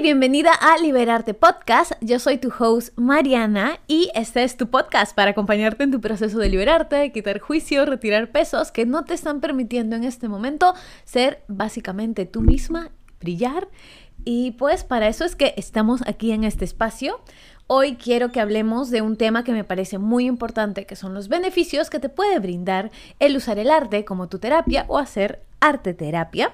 bienvenida a Liberarte Podcast. Yo soy tu host Mariana y este es tu podcast para acompañarte en tu proceso de liberarte, quitar juicio, retirar pesos que no te están permitiendo en este momento ser básicamente tú misma, brillar. Y pues para eso es que estamos aquí en este espacio. Hoy quiero que hablemos de un tema que me parece muy importante, que son los beneficios que te puede brindar el usar el arte como tu terapia o hacer arte terapia.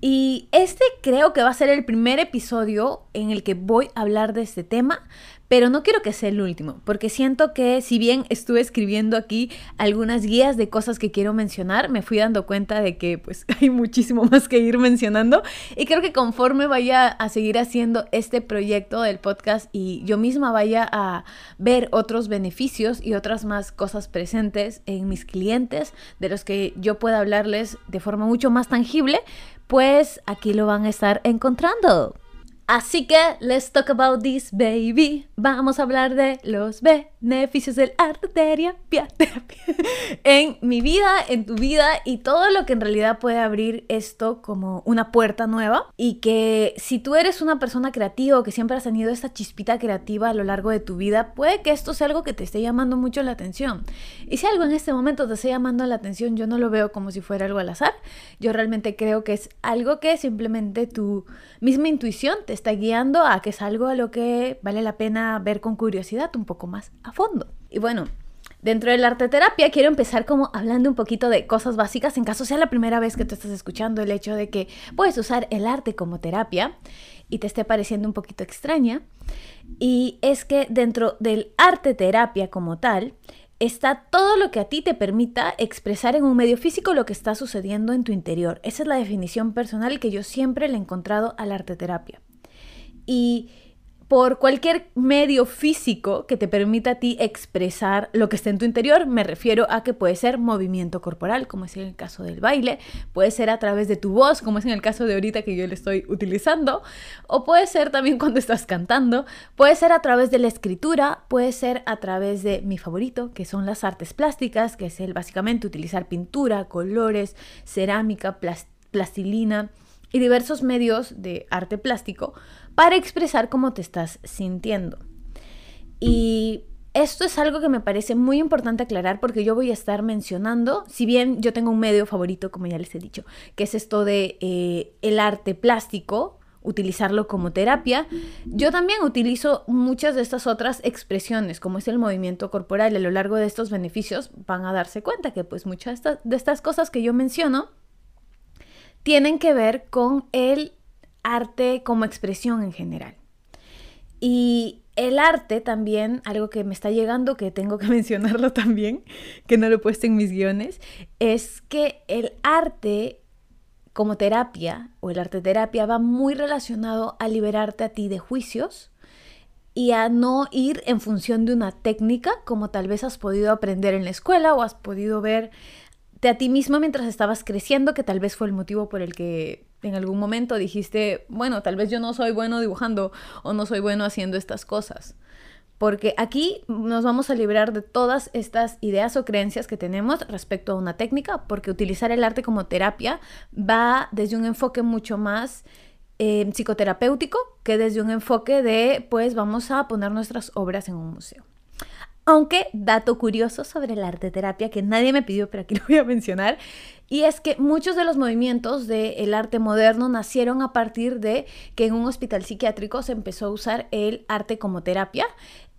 Y este creo que va a ser el primer episodio en el que voy a hablar de este tema, pero no quiero que sea el último, porque siento que si bien estuve escribiendo aquí algunas guías de cosas que quiero mencionar, me fui dando cuenta de que pues hay muchísimo más que ir mencionando. Y creo que conforme vaya a seguir haciendo este proyecto del podcast y yo misma vaya a ver otros beneficios y otras más cosas presentes en mis clientes de los que yo pueda hablarles de forma mucho más tangible, pues aquí lo van a estar encontrando. Así que, let's talk about this, baby. Vamos a hablar de los beneficios del arte terapia, en mi vida, en tu vida y todo lo que en realidad puede abrir esto como una puerta nueva. Y que si tú eres una persona creativa o que siempre has tenido esta chispita creativa a lo largo de tu vida, puede que esto sea algo que te esté llamando mucho la atención. Y si algo en este momento te esté llamando la atención, yo no lo veo como si fuera algo al azar. Yo realmente creo que es algo que simplemente tu misma intuición te está guiando a que es algo a lo que vale la pena ver con curiosidad un poco más a fondo. Y bueno, Dentro del arte terapia quiero empezar como hablando un poquito de cosas básicas en caso sea la primera vez que tú estás escuchando el hecho de que puedes usar el arte como terapia y te esté pareciendo un poquito extraña. Y es que dentro del arte terapia como tal está todo lo que a ti te permita expresar en un medio físico lo que está sucediendo en tu interior. Esa es la definición personal que yo siempre le he encontrado al arte terapia y por cualquier medio físico que te permita a ti expresar lo que está en tu interior, me refiero a que puede ser movimiento corporal, como es en el caso del baile, puede ser a través de tu voz, como es en el caso de ahorita que yo le estoy utilizando, o puede ser también cuando estás cantando, puede ser a través de la escritura, puede ser a través de mi favorito, que son las artes plásticas, que es el básicamente utilizar pintura, colores, cerámica, plastilina y diversos medios de arte plástico para expresar cómo te estás sintiendo. Y esto es algo que me parece muy importante aclarar porque yo voy a estar mencionando, si bien yo tengo un medio favorito, como ya les he dicho, que es esto de eh, el arte plástico, utilizarlo como terapia, yo también utilizo muchas de estas otras expresiones, como es el movimiento corporal, a lo largo de estos beneficios van a darse cuenta que pues muchas de estas cosas que yo menciono tienen que ver con el arte como expresión en general. Y el arte también, algo que me está llegando, que tengo que mencionarlo también, que no lo he puesto en mis guiones, es que el arte como terapia o el arte terapia va muy relacionado a liberarte a ti de juicios y a no ir en función de una técnica como tal vez has podido aprender en la escuela o has podido ver a ti mismo mientras estabas creciendo, que tal vez fue el motivo por el que en algún momento dijiste, bueno, tal vez yo no soy bueno dibujando o no soy bueno haciendo estas cosas. Porque aquí nos vamos a librar de todas estas ideas o creencias que tenemos respecto a una técnica, porque utilizar el arte como terapia va desde un enfoque mucho más eh, psicoterapéutico que desde un enfoque de, pues vamos a poner nuestras obras en un museo. Aunque, dato curioso sobre la arte terapia que nadie me pidió, pero aquí lo voy a mencionar, y es que muchos de los movimientos del arte moderno nacieron a partir de que en un hospital psiquiátrico se empezó a usar el arte como terapia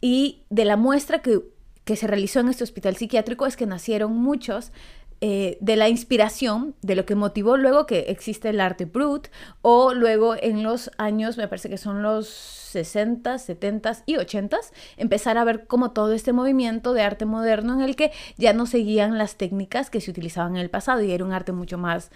y de la muestra que, que se realizó en este hospital psiquiátrico es que nacieron muchos eh, de la inspiración, de lo que motivó luego que existe el arte brut, o luego en los años, me parece que son los 60, 70 y 80, empezar a ver como todo este movimiento de arte moderno en el que ya no seguían las técnicas que se utilizaban en el pasado y era un arte mucho más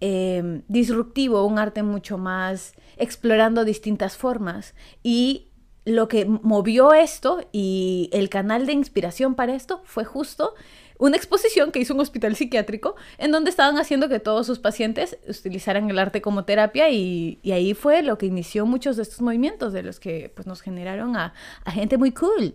em, disruptivo, un arte mucho más explorando distintas formas. Y lo que movió esto y el canal de inspiración para esto fue justo una exposición que hizo un hospital psiquiátrico en donde estaban haciendo que todos sus pacientes utilizaran el arte como terapia y, ahí fue lo que inició muchos de estos movimientos de los que pues, nos generaron a, gente muy cool.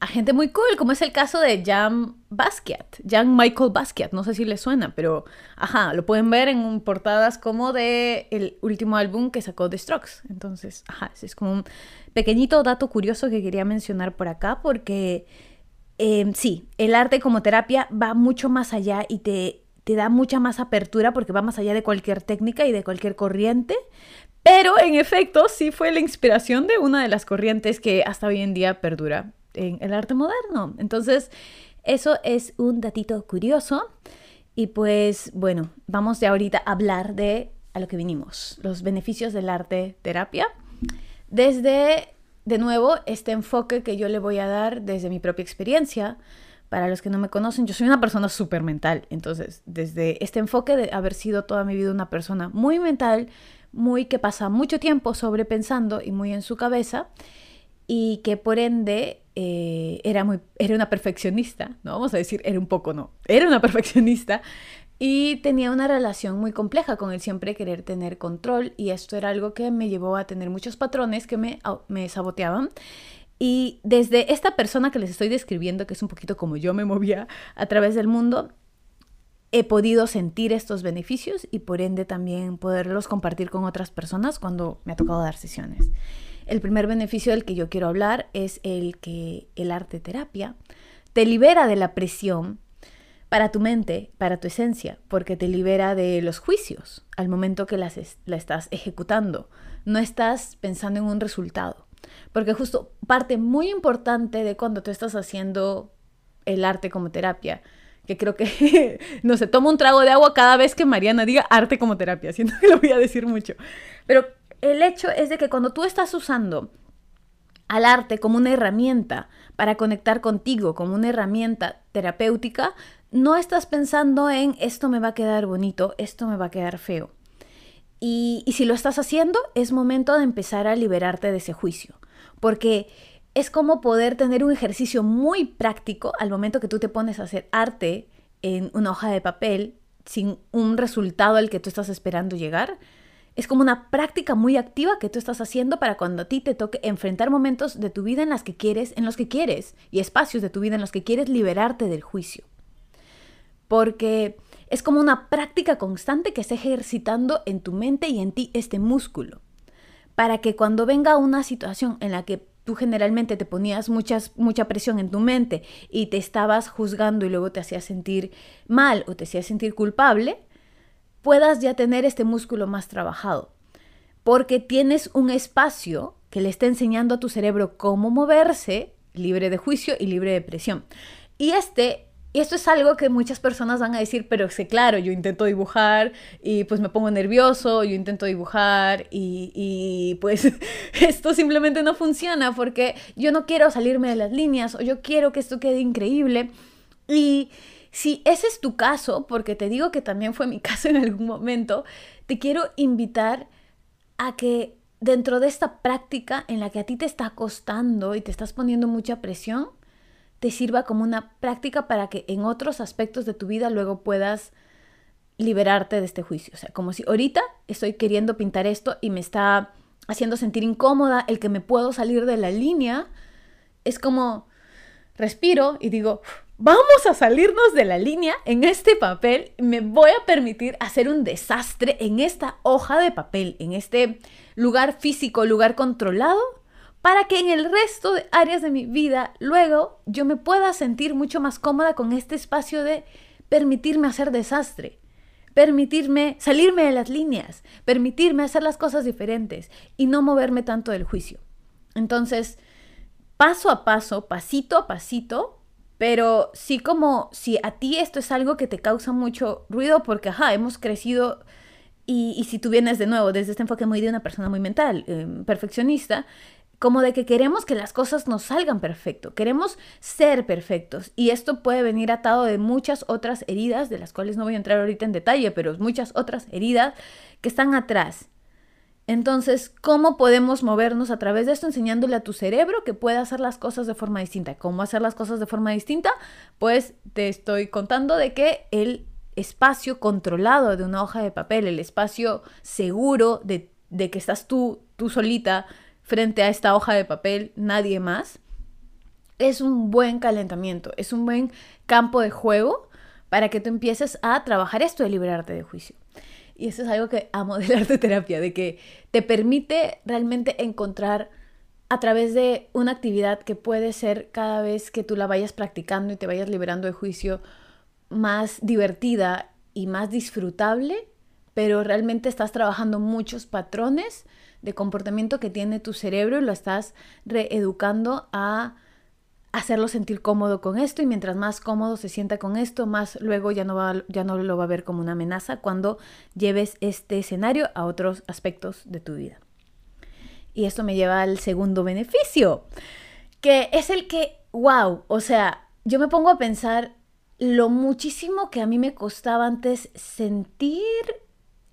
a gente muy cool, como es el caso de Jan Basquiat, Jan Michael Basquiat, no sé si le suena, pero ajá, lo pueden ver en portadas como de el último álbum que sacó The Strokes. Entonces, ajá, es como un pequeñito dato curioso que quería mencionar por acá porque em, sí, el arte como terapia va mucho más allá y te, te da mucha más apertura porque va más allá de cualquier técnica y de cualquier corriente, pero en efecto sí fue la inspiración de una de las corrientes que hasta hoy en día perdura en el arte moderno. Entonces, eso es un datito curioso. Y pues bueno, vamos de ahorita a hablar de a lo que vinimos, los beneficios del arte terapia. Desde, de nuevo, este enfoque que yo le voy a dar desde mi propia experiencia. Para los que no me conocen, yo soy una persona súper mental. Entonces, desde este enfoque de haber sido toda mi vida una persona muy mental, muy que pasa mucho tiempo sobrepensando y muy en su cabeza, y que por ende eh, era, muy, era una perfeccionista, no vamos a decir era un poco, no, era una perfeccionista y tenía una relación muy compleja con el siempre querer tener control y esto era algo que me llevó a tener muchos patrones que me, me saboteaban. Y desde esta persona que les estoy describiendo, que es un poquito como yo me movía a través del mundo, he podido sentir estos beneficios y por ende también poderlos compartir con otras personas cuando me ha tocado dar sesiones. El primer beneficio del que yo quiero hablar es el que el arte terapia te libera de la presión para tu mente, para tu esencia, porque te libera de los juicios al momento que las la estás ejecutando. No estás pensando en un resultado. Porque justo parte muy importante de cuando tú estás haciendo el arte como terapia, que creo que, no sé, toma un trago de agua cada vez que Mariana diga arte como terapia, siento que lo voy a decir mucho. Pero el hecho es de que cuando tú estás usando al arte como una herramienta para conectar contigo, como una herramienta terapéutica, no estás pensando en esto me va a quedar bonito, esto me va a quedar feo. Y, si lo estás haciendo, es momento de empezar a liberarte de ese juicio, porque es como poder tener un ejercicio muy práctico al momento que tú te pones a hacer arte en una hoja de papel sin un resultado al que tú estás esperando llegar es como una práctica muy activa que tú estás haciendo para cuando a ti te toque enfrentar momentos de tu vida en las que quieres, en los que quieres, y espacios de tu vida en los que quieres liberarte del juicio. Porque es como una práctica constante que está ejercitando en tu mente y en ti este músculo. Para que cuando venga una situación en la que tú generalmente te ponías mucha presión en tu mente y te estabas juzgando y luego te hacías sentir mal o te hacías sentir culpable, puedas ya tener este músculo más trabajado. Porque tienes un espacio que le está enseñando a tu cerebro cómo moverse, libre de juicio y libre de presión. Y este y esto es algo que muchas personas van a decir, pero es que claro, yo intento dibujar y pues me pongo nervioso, yo intento dibujar y, y, pues esto simplemente no funciona porque yo no quiero salirme de las líneas o yo quiero que esto quede increíble. Y, si ese es tu caso, porque te digo que también fue mi caso en algún momento, te quiero invitar a que dentro de esta práctica en la que a ti te está costando y te estás poniendo mucha presión, te sirva como una práctica para que en otros aspectos de tu vida luego puedas liberarte de este juicio. O sea, como si ahorita estoy queriendo pintar esto y me está haciendo sentir incómoda el que me puedo salir de la línea, es como respiro y digo, vamos a salirnos de la línea en este papel, me voy a permitir hacer un desastre en esta hoja de papel, en este lugar físico, lugar controlado, para que en el resto de áreas de mi vida luego yo me pueda sentir mucho más cómoda con este espacio de permitirme hacer desastre, permitirme salirme de las líneas, permitirme hacer las cosas diferentes y no moverme tanto del juicio. Entonces, paso a paso, pasito a pasito, pero sí como si a ti esto es algo que te causa mucho ruido porque, ajá, hemos crecido y, si tú vienes de nuevo desde este enfoque muy de una persona muy mental, em, perfeccionista, como de que queremos que las cosas nos salgan perfecto, queremos ser perfectos y esto puede venir atado de muchas otras heridas, de las cuales no voy a entrar ahorita en detalle, pero muchas otras heridas que están atrás entonces, ¿cómo podemos movernos a través de esto enseñándole a tu cerebro que puede hacer las cosas de forma distinta? ¿Cómo hacer las cosas de forma distinta? Pues te estoy contando de que el espacio controlado de una hoja de papel, el espacio seguro de, de que estás tú, tú solita frente a esta hoja de papel, nadie más, es un buen calentamiento, es un buen campo de juego para que tú empieces a trabajar esto de liberarte de juicio. Y eso es algo que amo del arte terapia, de que te permite realmente encontrar a través de una actividad que puede ser cada vez que tú la vayas practicando y te vayas liberando de juicio más divertida y más disfrutable, pero realmente estás trabajando muchos patrones de comportamiento que tiene tu cerebro y lo estás reeducando a hacerlo sentir cómodo con esto y mientras más cómodo se sienta con esto, más luego ya no, ya no lo va a ver como una amenaza cuando lleves este escenario a otros aspectos de tu vida. Y esto me lleva al segundo beneficio, que es el que, wow, o sea, yo me pongo a pensar lo muchísimo que a mí me costaba antes sentir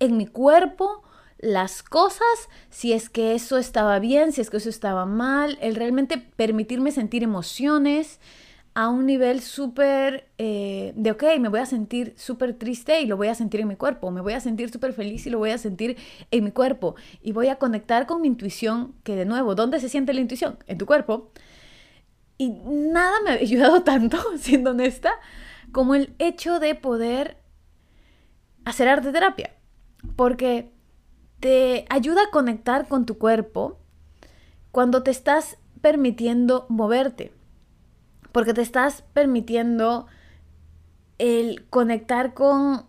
en mi cuerpo las cosas, si es que eso estaba bien, si es que eso estaba mal, el realmente permitirme sentir emociones a un nivel súper eh, de, ok, me voy a sentir súper triste y lo voy a sentir en mi cuerpo, me voy a sentir súper feliz y lo voy a sentir en mi cuerpo, y voy a conectar con mi intuición, que de nuevo, ¿dónde se siente la intuición? En tu cuerpo. Y nada me ha ayudado tanto, siendo honesta, como el hecho de poder hacer arte terapia. Porque te ayuda a conectar con tu cuerpo cuando te estás permitiendo moverte, porque te estás permitiendo el conectar con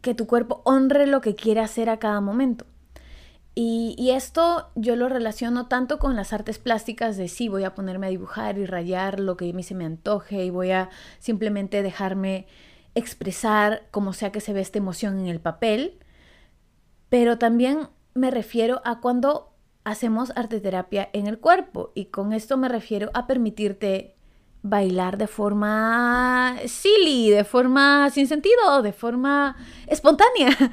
que tu cuerpo honre lo que quiere hacer a cada momento. Y, y, esto yo lo relaciono tanto con las artes plásticas de sí, voy a ponerme a dibujar y rayar lo que a mí se me antoje y voy a simplemente dejarme expresar como sea que se ve esta emoción en el papel, pero también me refiero a cuando hacemos arteterapia en el cuerpo y con esto me refiero a permitirte bailar de forma silly, de forma sin sentido, de forma espontánea.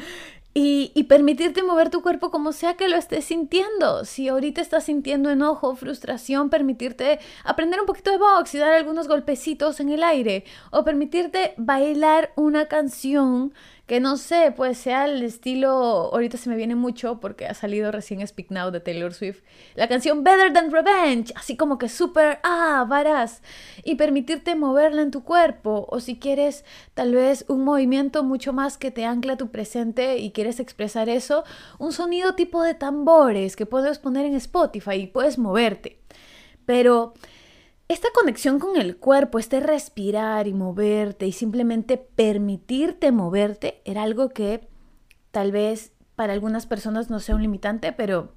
Y, y, permitirte mover tu cuerpo como sea que lo estés sintiendo. Si ahorita estás sintiendo enojo, frustración, permitirte aprender un poquito de box y dar algunos golpecitos en el aire. O permitirte bailar una canción que no sé, pues sea el estilo, ahorita se me viene mucho porque ha salido recién Speak Now de Taylor Swift, la canción Better Than Revenge, así como que súper, ah, varas, y permitirte moverla en tu cuerpo, o si quieres tal vez un movimiento mucho más que te ancla tu presente y quieres expresar eso, un sonido tipo de tambores que puedes poner en Spotify y puedes moverte. Pero esta conexión con el cuerpo, este respirar y moverte y simplemente permitirte moverte, era algo que tal vez para algunas personas no sea un limitante, pero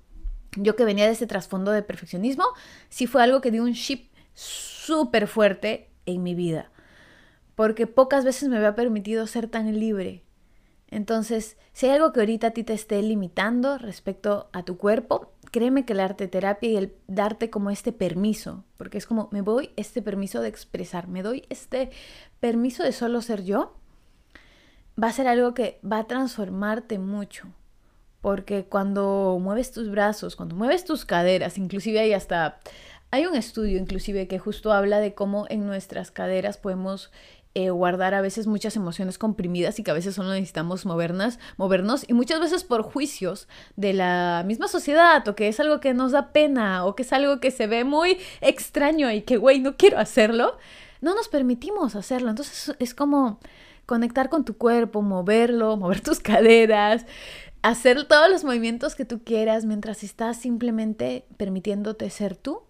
yo que venía de ese trasfondo de perfeccionismo, sí fue algo que dio un chip súper fuerte en mi vida, porque pocas veces me había permitido ser tan libre. Entonces, si hay algo que ahorita a ti te esté limitando respecto a tu cuerpo, créeme que la arte terapia y el darte como este permiso, porque es como me voy este permiso de expresar, me doy este permiso de solo ser yo, va a ser algo que va a transformarte mucho. Porque cuando mueves tus brazos, cuando mueves tus caderas, inclusive hay hasta hay un estudio inclusive que justo habla de cómo en nuestras caderas podemos eh, guardar a veces muchas emociones comprimidas y que a veces solo necesitamos movernos, movernos y muchas veces por juicios de la misma sociedad o que es algo que nos da pena o que es algo que se ve muy extraño y que, güey, no quiero hacerlo, no nos permitimos hacerlo. Entonces es como conectar con tu cuerpo, moverlo, mover tus caderas, hacer todos los movimientos que tú quieras mientras estás simplemente permitiéndote ser tú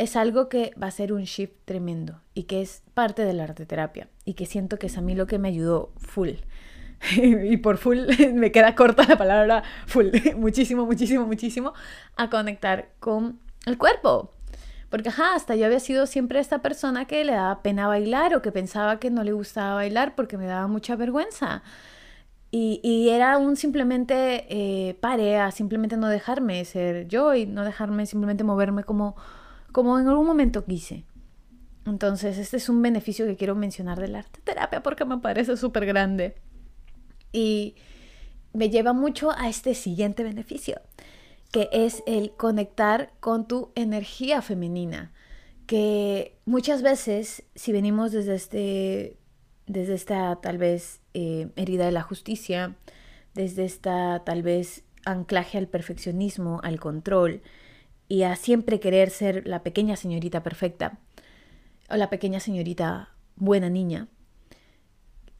es algo que va a ser un shift tremendo y que es parte de la arte terapia y que siento que es a mí lo que me ayudó full. y por full me queda corta la palabra full, muchísimo, muchísimo, muchísimo, a conectar con el cuerpo. Porque ajá, hasta yo había sido siempre esta persona que le daba pena bailar o que pensaba que no le gustaba bailar porque me daba mucha vergüenza. Y, y era un simplemente eh, parea, simplemente no dejarme ser yo y no dejarme simplemente moverme como como en algún momento quise. Entonces, este es un beneficio que quiero mencionar del arte terapia porque me parece súper grande. Y me lleva mucho a este siguiente beneficio, que es el conectar con tu energía femenina. Que muchas veces, si venimos desde, este, desde esta tal vez eh, herida de la justicia, desde esta tal vez anclaje al perfeccionismo, al control, y a siempre querer ser la pequeña señorita perfecta o la pequeña señorita buena niña,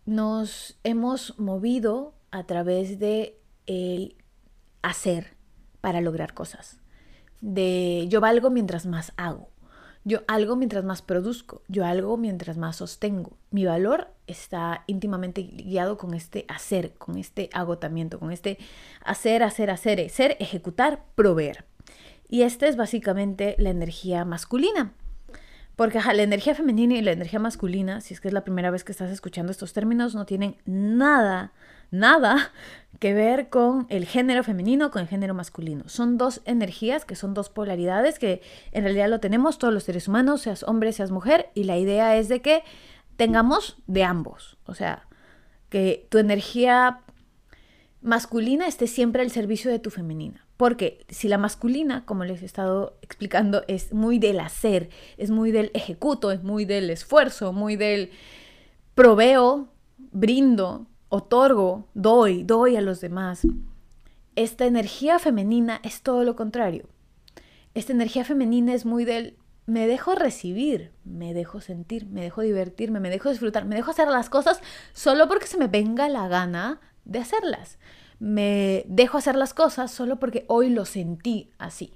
nos hemos movido a través de el hacer para lograr cosas. De yo valgo mientras más hago. Yo algo mientras más produzco, yo algo mientras más sostengo. Mi valor está íntimamente guiado con este hacer, con este agotamiento, con este hacer, hacer, hacer, ser, ejecutar, proveer. Y esta es básicamente la energía masculina. Porque la energía femenina y la energía masculina, si es que es la primera vez que estás escuchando estos términos, no tienen nada, nada que ver con el género femenino, con el género masculino. Son dos energías que son dos polaridades que en realidad lo tenemos todos los seres humanos, seas hombre, seas mujer, y la idea es de que tengamos de ambos. O sea, que tu energía masculina esté siempre al servicio de tu femenina. Porque si la masculina, como les he estado explicando, es muy del hacer, es muy del ejecuto, es muy del esfuerzo, muy del proveo, brindo, otorgo, doy, doy a los demás. Esta energía femenina es todo lo contrario. Esta energía femenina es muy del me dejo recibir, me dejo sentir, me dejo divertirme, me dejo disfrutar, me dejo hacer las cosas solo porque se me venga la gana de hacerlas. Me dejo hacer las cosas solo porque hoy lo sentí así.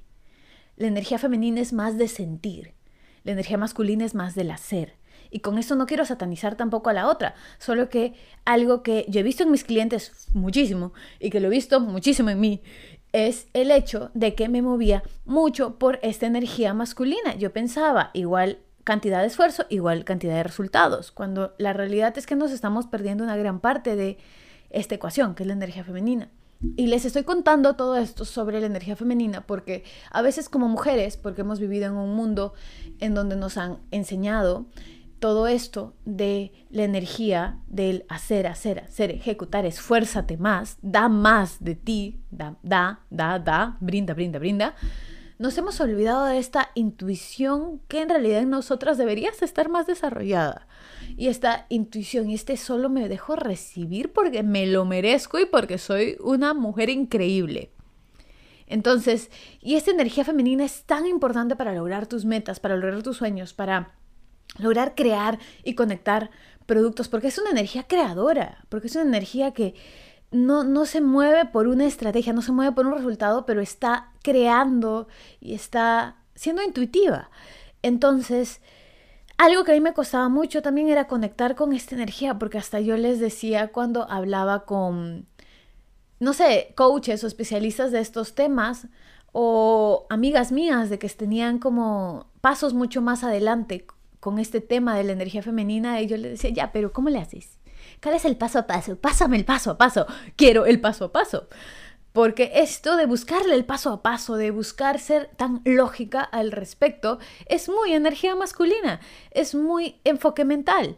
La energía femenina es más de sentir, la energía masculina es más del hacer. Y con eso no quiero satanizar tampoco a la otra, solo que algo que yo he visto en mis clientes muchísimo y que lo he visto muchísimo en mí es el hecho de que me movía mucho por esta energía masculina. Yo pensaba igual cantidad de esfuerzo, igual cantidad de resultados, cuando la realidad es que nos estamos perdiendo una gran parte de esta ecuación, que es la energía femenina. Y les estoy contando todo esto sobre la energía femenina porque a veces como mujeres, porque hemos vivido en un mundo en donde nos han enseñado todo esto de la energía del hacer, hacer, hacer, ejecutar, esfuérzate más, da más de ti, da, da, da, da, brinda, brinda, brinda, nos hemos olvidado de esta intuición que en realidad en nosotras debería estar más desarrollada. Y esta intuición y este solo me dejo recibir porque me lo merezco y porque soy una mujer increíble. Entonces, y esta energía femenina es tan importante para lograr tus metas, para lograr tus sueños, para lograr crear y conectar productos, porque es una energía creadora, porque es una energía que no, no se mueve por una estrategia, no se mueve por un resultado, pero está creando y está siendo intuitiva. Entonces, algo que a mí me costaba mucho también era conectar con esta energía, porque hasta yo les decía cuando hablaba con, no sé, coaches o especialistas de estos temas, o amigas mías de que tenían como pasos mucho más adelante con este tema de la energía femenina, y yo le decía, ya, pero ¿cómo le haces? ¿Cuál es el paso a paso? Pásame el paso a paso. Quiero el paso a paso. Porque esto de buscarle el paso a paso, de buscar ser tan lógica al respecto, es muy energía masculina, es muy enfoque mental.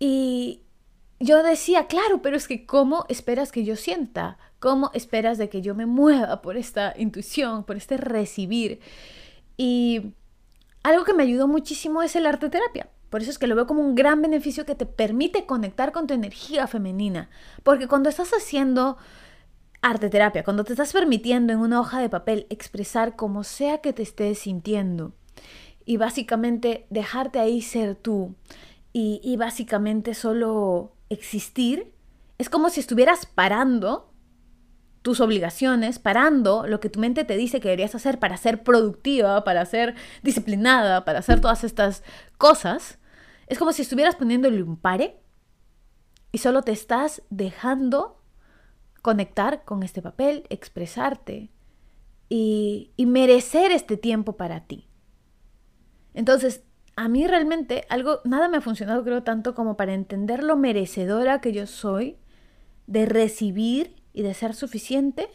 Y yo decía, claro, pero es que ¿cómo esperas que yo sienta? ¿Cómo esperas de que yo me mueva por esta intuición, por este recibir? Y algo que me ayudó muchísimo es el arte terapia. Por eso es que lo veo como un gran beneficio que te permite conectar con tu energía femenina. Porque cuando estás haciendo arte terapia, cuando te estás permitiendo en una hoja de papel expresar como sea que te estés sintiendo y básicamente dejarte ahí ser tú y, y básicamente solo existir, es como si estuvieras parando tus obligaciones, parando lo que tu mente te dice que deberías hacer para ser productiva, para ser disciplinada, para hacer todas estas cosas, es como si estuvieras poniéndole un pare y solo te estás dejando conectar con este papel, expresarte y, y merecer este tiempo para ti. Entonces, a mí realmente algo, nada me ha funcionado creo tanto como para entender lo merecedora que yo soy de recibir y de ser suficiente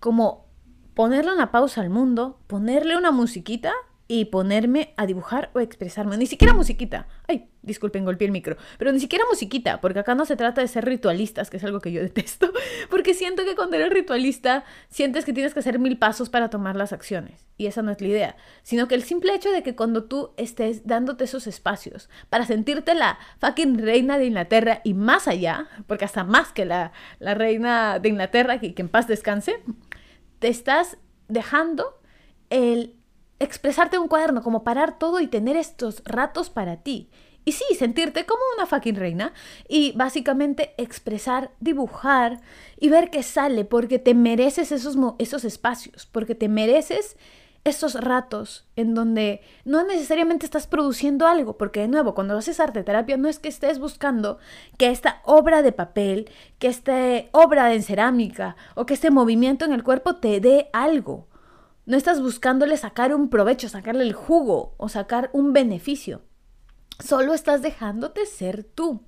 como ponerle una pausa al mundo, ponerle una musiquita y ponerme a dibujar o expresarme. Ni siquiera musiquita. Ay, disculpen, golpeé el micro. Pero ni siquiera musiquita, porque acá no se trata de ser ritualistas, que es algo que yo detesto. Porque siento que cuando eres ritualista, sientes que tienes que hacer mil pasos para tomar las acciones. Y esa no es la idea. Sino que el simple hecho de que cuando tú estés dándote esos espacios para sentirte la fucking reina de Inglaterra y más allá, porque hasta más que la, la reina de Inglaterra, que, que en paz descanse, te estás dejando el expresarte un cuaderno, como parar todo y tener estos ratos para ti. Y sí, sentirte como una fucking reina y básicamente expresar, dibujar y ver qué sale, porque te mereces esos, esos espacios, porque te mereces esos ratos en donde no necesariamente estás produciendo algo, porque de nuevo, cuando haces arte terapia no es que estés buscando que esta obra de papel, que esta obra en cerámica o que este movimiento en el cuerpo te dé algo. No estás buscándole sacar un provecho, sacarle el jugo o sacar un beneficio. Solo estás dejándote ser tú.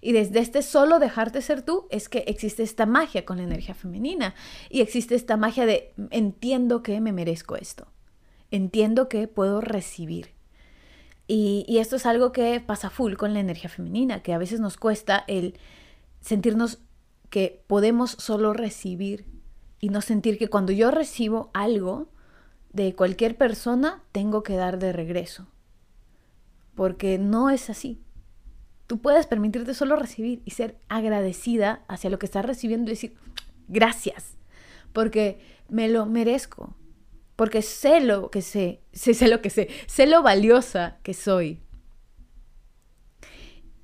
Y desde este solo dejarte ser tú es que existe esta magia con la energía femenina y existe esta magia de entiendo que me merezco esto, entiendo que puedo recibir. Y, esto es algo que pasa full con la energía femenina, que a veces nos cuesta el sentirnos que podemos solo recibir y no sentir que cuando yo recibo algo de cualquier persona, tengo que dar de regreso porque no es así. Tú puedes permitirte solo recibir y ser agradecida hacia lo que estás recibiendo y decir gracias, porque me lo merezco, porque sé lo que sé, sé, sé lo que sé, sé lo valiosa que soy.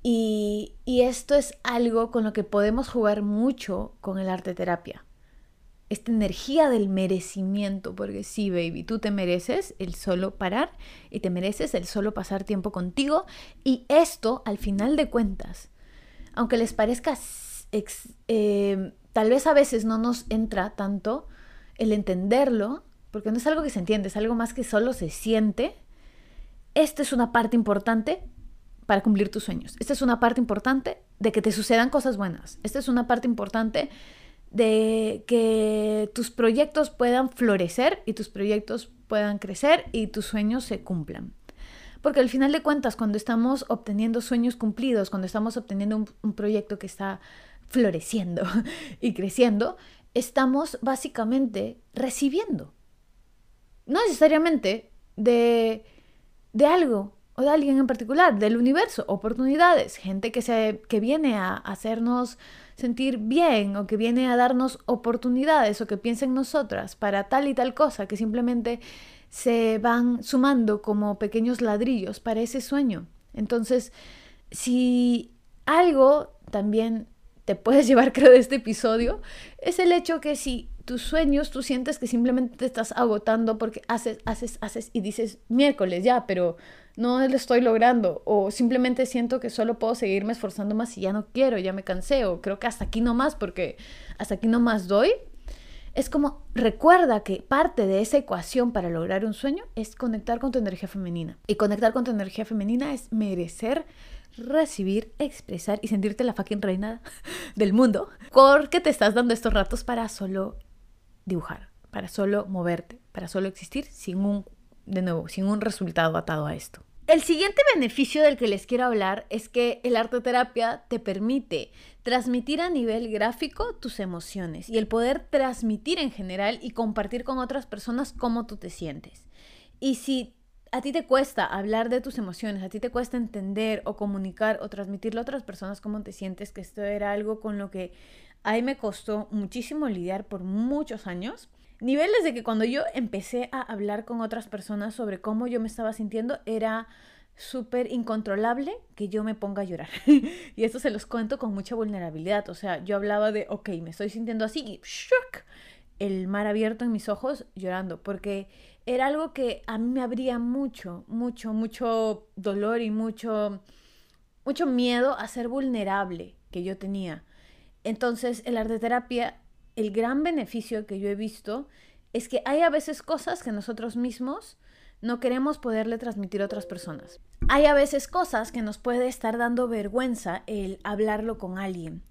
Y, y esto es algo con lo que podemos jugar mucho con el arte terapia esta energía del merecimiento, porque sí, baby, tú te mereces el solo parar y te mereces el solo pasar tiempo contigo y esto, al final de cuentas, aunque les parezca, eh, tal vez a veces no nos entra tanto el entenderlo, porque no es algo que se entiende, es algo más que solo se siente, esta es una parte importante para cumplir tus sueños. Esta es una parte importante de que te sucedan cosas buenas. Esta es una parte importante de que tus proyectos puedan florecer y tus proyectos puedan crecer y tus sueños se cumplan. Porque al final de cuentas, cuando estamos obteniendo sueños cumplidos, cuando estamos obteniendo un, proyecto que está floreciendo y creciendo, estamos básicamente recibiendo. No necesariamente de, de algo o de alguien en particular, del universo, oportunidades, gente que, se, que viene a hacernos sentir bien o que viene a darnos oportunidades o que piensa en nosotras para tal y tal cosa que simplemente se van sumando como pequeños ladrillos para ese sueño. Entonces, si algo también te puedes llevar, creo, de este episodio, es el hecho que si tus sueños tú sientes que simplemente te estás agotando porque haces, haces, haces y dices miércoles ya, pero no lo estoy logrando o simplemente siento que solo puedo seguirme esforzando más y ya no quiero, ya me cansé o creo que hasta aquí no más porque hasta aquí no más doy. Es como recuerda que parte de esa ecuación para lograr un sueño es conectar con tu energía femenina. Y conectar con tu energía femenina es merecer recibir, expresar y sentirte la fucking reina del mundo. Porque te estás dando estos ratos para solo dibujar, para solo moverte, para solo existir sin un de nuevo, sin un resultado atado a esto. El siguiente beneficio del que les quiero hablar es que el arte terapia te permite transmitir a nivel gráfico tus emociones y el poder transmitir en general y compartir con otras personas cómo tú te sientes. Y si a ti te cuesta hablar de tus emociones, a ti te cuesta entender o comunicar o transmitirle a otras personas cómo te sientes, que esto era algo con lo que a mí me costó muchísimo lidiar por muchos años, Niveles de que cuando yo empecé a hablar con otras personas sobre cómo yo me estaba sintiendo, era súper incontrolable que yo me ponga a llorar. y esto se los cuento con mucha vulnerabilidad. O sea, yo hablaba de, ok, me estoy sintiendo así y ¡shuck! el mar abierto en mis ojos llorando, porque era algo que a mí me abría mucho, mucho, mucho dolor y mucho, mucho miedo a ser vulnerable que yo tenía. Entonces, el arte terapia el gran beneficio que yo he visto es que hay a veces cosas que nosotros mismos no queremos poderle transmitir a otras personas. Hay a veces cosas que nos puede estar dando vergüenza el hablarlo con alguien.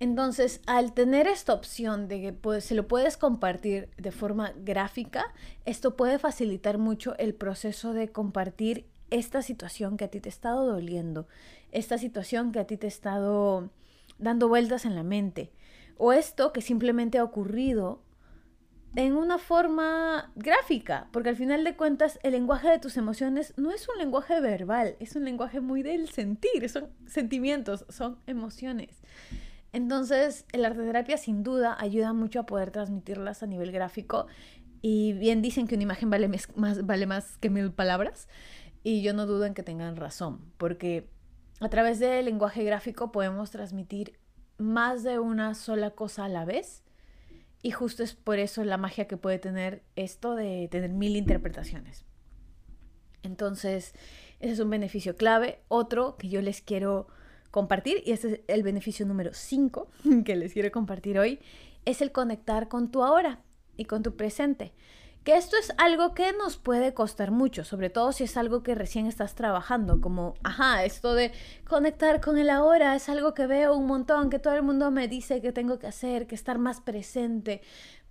Entonces, al tener esta opción de que se lo puedes compartir de forma gráfica, esto puede facilitar mucho el proceso de compartir esta situación que a ti te ha estado doliendo, esta situación que a ti te ha estado dando vueltas en la mente o esto que simplemente ha ocurrido en una forma gráfica, porque al final de cuentas el lenguaje de tus emociones no es un lenguaje verbal, es un lenguaje muy del sentir, son sentimientos, son emociones. Entonces, el arte terapia sin duda ayuda mucho a poder transmitirlas a nivel gráfico Y bien dicen que una imagen vale más, vale más que mil palabras. Y yo no dudo en que tengan razón, porque a través del lenguaje gráfico podemos transmitir más de una sola cosa a la vez. Y justo es por eso la magia que puede tener esto de tener mil interpretaciones. Entonces, ese es un beneficio clave. Otro que yo les quiero compartir, y este es el beneficio número 5 que les quiero compartir hoy, es el conectar con tu ahora y con tu presente. Que esto es algo que nos puede costar mucho, sobre todo si es algo que recién estás trabajando, como, ajá, esto de conectar con el ahora es algo que veo un montón, que todo el mundo me dice que tengo que hacer, que estar más presente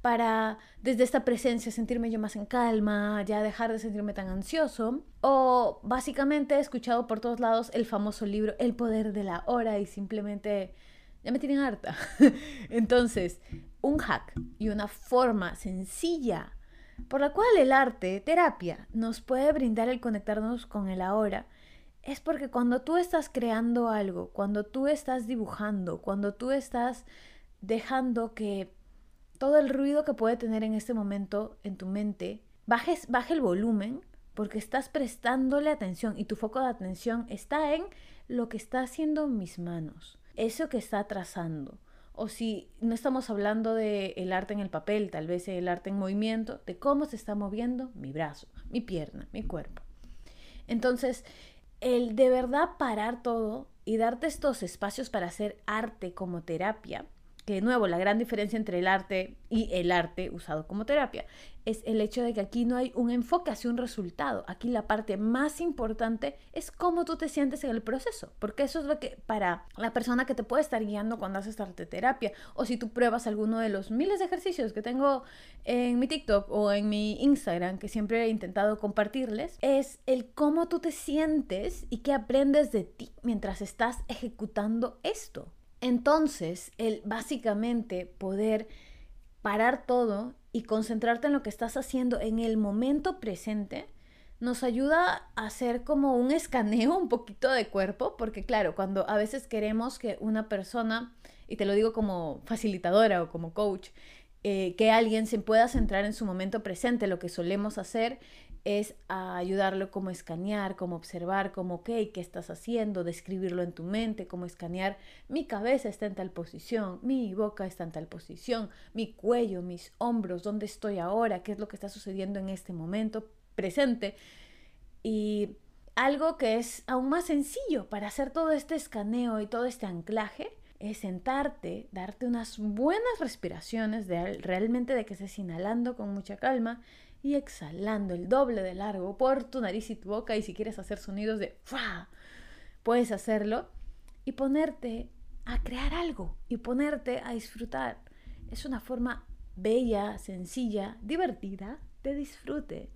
para desde esta presencia sentirme yo más en calma, ya dejar de sentirme tan ansioso. O básicamente he escuchado por todos lados el famoso libro El poder de la hora y simplemente ya me tienen harta. Entonces, un hack y una forma sencilla por la cual el arte, terapia, nos puede brindar el conectarnos con el ahora, es porque cuando tú estás creando algo, cuando tú estás dibujando, cuando tú estás dejando que todo el ruido que puede tener en este momento en tu mente, bajes, baje el volumen porque estás prestándole atención y tu foco de atención está en lo que está haciendo mis manos, eso que está trazando o si no estamos hablando de el arte en el papel, tal vez el arte en movimiento, de cómo se está moviendo mi brazo, mi pierna, mi cuerpo. Entonces, el de verdad parar todo y darte estos espacios para hacer arte como terapia que de nuevo la gran diferencia entre el arte y el arte usado como terapia es el hecho de que aquí no hay un enfoque hacia un resultado. Aquí la parte más importante es cómo tú te sientes en el proceso, porque eso es lo que para la persona que te puede estar guiando cuando haces arte terapia o si tú pruebas alguno de los miles de ejercicios que tengo en mi TikTok o en mi Instagram que siempre he intentado compartirles, es el cómo tú te sientes y qué aprendes de ti mientras estás ejecutando esto. Entonces, el básicamente poder parar todo y concentrarte en lo que estás haciendo en el momento presente, nos ayuda a hacer como un escaneo un poquito de cuerpo, porque claro, cuando a veces queremos que una persona, y te lo digo como facilitadora o como coach, eh, que alguien se pueda centrar en su momento presente, lo que solemos hacer es ayudarlo como escanear, como observar, como, ok, ¿qué estás haciendo? Describirlo en tu mente, como escanear, mi cabeza está en tal posición, mi boca está en tal posición, mi cuello, mis hombros, ¿dónde estoy ahora? ¿Qué es lo que está sucediendo en este momento presente? Y algo que es aún más sencillo para hacer todo este escaneo y todo este anclaje es sentarte, darte unas buenas respiraciones de realmente de que estés inhalando con mucha calma y exhalando el doble de largo por tu nariz y tu boca y si quieres hacer sonidos de ¡fua! puedes hacerlo y ponerte a crear algo y ponerte a disfrutar. Es una forma bella, sencilla, divertida de disfrute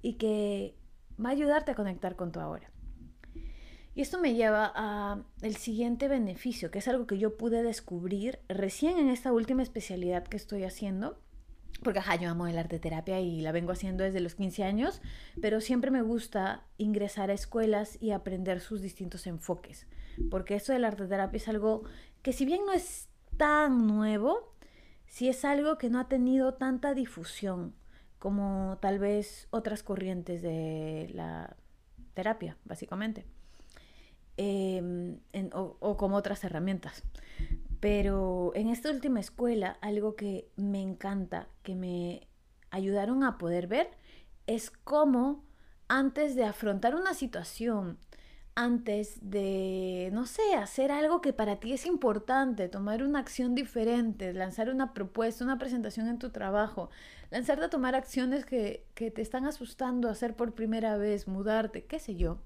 y que va a ayudarte a conectar con tu ahora. Y esto me lleva a el siguiente beneficio, que es algo que yo pude descubrir recién en esta última especialidad que estoy haciendo, porque ajá, yo amo el arte terapia y la vengo haciendo desde los 15 años, pero siempre me gusta ingresar a escuelas y aprender sus distintos enfoques, porque esto del arte terapia es algo que si bien no es tan nuevo, sí es algo que no ha tenido tanta difusión como tal vez otras corrientes de la terapia, básicamente, em, o como otras herramientas. Pero en esta última escuela, algo que me encanta, que me ayudaron a poder ver, es cómo antes de afrontar una situación, antes de, no sé, hacer algo que para ti es importante, tomar una acción diferente, lanzar una propuesta, una presentación en tu trabajo, lanzarte a tomar acciones que, que te están asustando, hacer por primera vez, mudarte, qué sé yo,